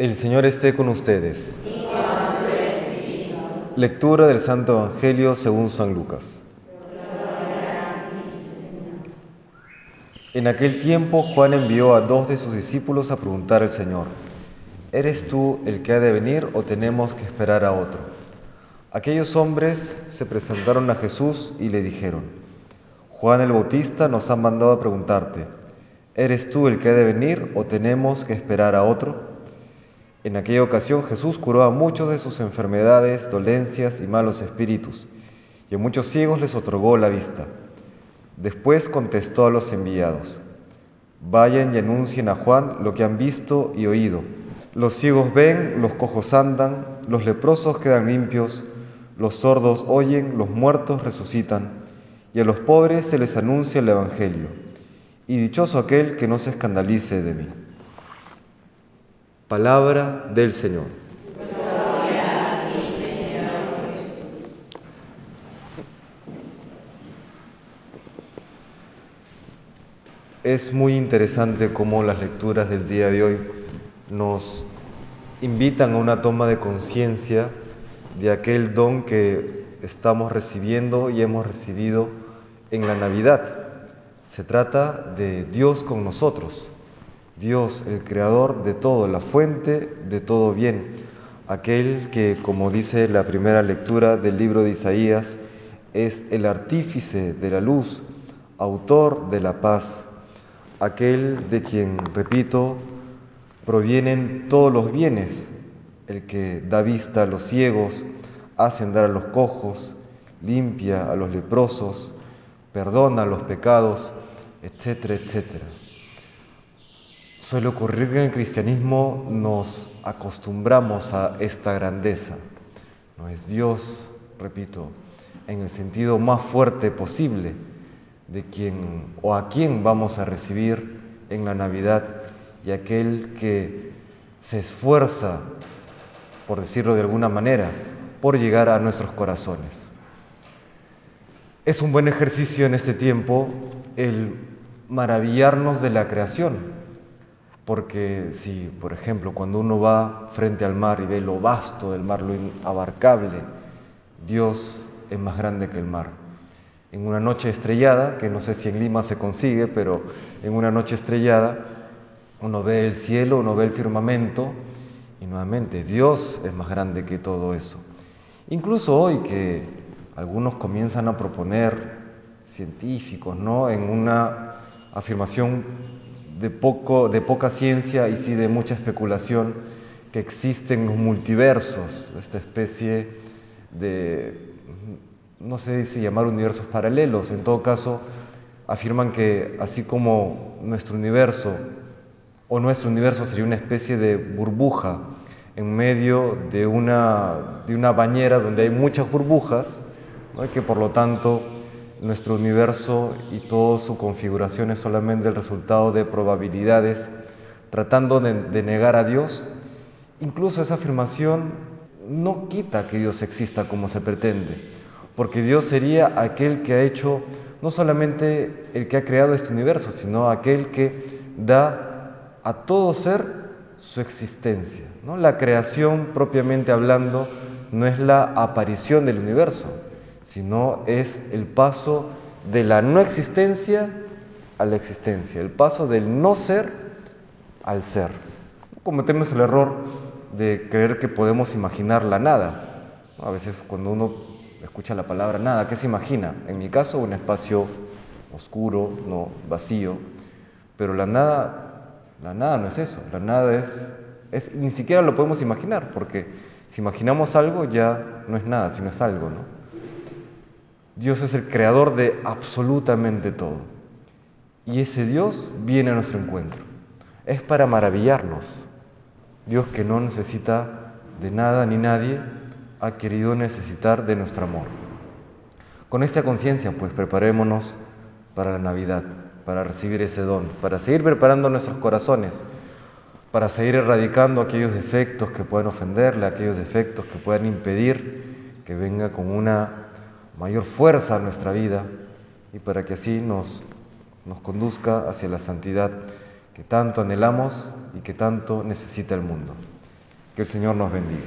El Señor esté con ustedes. Lectura del Santo Evangelio según San Lucas. En aquel tiempo Juan envió a dos de sus discípulos a preguntar al Señor, ¿eres tú el que ha de venir o tenemos que esperar a otro? Aquellos hombres se presentaron a Jesús y le dijeron, Juan el Bautista nos ha mandado a preguntarte, ¿eres tú el que ha de venir o tenemos que esperar a otro? En aquella ocasión Jesús curó a muchos de sus enfermedades, dolencias y malos espíritus, y a muchos ciegos les otorgó la vista. Después contestó a los enviados, vayan y anuncien a Juan lo que han visto y oído. Los ciegos ven, los cojos andan, los leprosos quedan limpios, los sordos oyen, los muertos resucitan, y a los pobres se les anuncia el Evangelio. Y dichoso aquel que no se escandalice de mí. Palabra del Señor. Es muy interesante cómo las lecturas del día de hoy nos invitan a una toma de conciencia de aquel don que estamos recibiendo y hemos recibido en la Navidad. Se trata de Dios con nosotros, Dios, el creador de todo, la fuente de todo bien, aquel que, como dice la primera lectura del libro de Isaías, es el artífice de la luz, autor de la paz, aquel de quien, repito, provienen todos los bienes, el que da vista a los ciegos, hace andar a los cojos, limpia a los leprosos, perdona los pecados, etcétera, etcétera. Suele ocurrir que en el cristianismo nos acostumbramos a esta grandeza. No es Dios, repito, en el sentido más fuerte posible de quien o a quien vamos a recibir en la Navidad y aquel que se esfuerza, por decirlo de alguna manera, por llegar a nuestros corazones. Es un buen ejercicio en este tiempo el maravillarnos de la creación, porque si, por ejemplo, cuando uno va frente al mar y ve lo vasto del mar, lo inabarcable, Dios es más grande que el mar. En una noche estrellada, que no sé si en Lima se consigue, pero en una noche estrellada, uno ve el cielo, uno ve el firmamento, y nuevamente Dios es más grande que todo eso. Incluso hoy que algunos comienzan a proponer científicos, ¿no? En una afirmación de, poco, de poca ciencia y sí de mucha especulación que existen los multiversos, esta especie de, no sé si llamar universos paralelos, en todo caso afirman que así como nuestro universo o nuestro universo sería una especie de burbuja en medio de una, de una bañera donde hay muchas burbujas, y que por lo tanto nuestro universo y toda su configuración es solamente el resultado de probabilidades, tratando de, de, negar a Dios, incluso esa afirmación no quita que Dios exista como se pretende, porque Dios sería aquel que ha hecho, no solamente el que ha creado este universo, sino aquel que da a todo ser su existencia. ¿no? La creación propiamente hablando no es la aparición del universo, sino es el paso de la no existencia a la existencia, el paso del no ser al ser. Cometemos el error de creer que podemos imaginar la nada. A veces cuando uno escucha la palabra nada, ¿qué se imagina? En mi caso, un espacio oscuro, no vacío, pero la nada, la nada no es eso, la nada es, es ni siquiera lo podemos imaginar, porque si imaginamos algo ya no es nada, sino es algo, ¿no? Dios es el creador de absolutamente todo. Y ese Dios viene a nuestro encuentro. Es para maravillarnos. Dios que no necesita de nada ni nadie ha querido necesitar de nuestro amor. Con esta conciencia, pues preparémonos para la Navidad, para recibir ese don, para seguir preparando nuestros corazones, para seguir erradicando aquellos defectos que puedan ofenderle, aquellos defectos que puedan impedir que venga con una mayor fuerza a nuestra vida y para que así nos, nos conduzca hacia la santidad que tanto anhelamos y que tanto necesita el mundo. Que el Señor nos bendiga.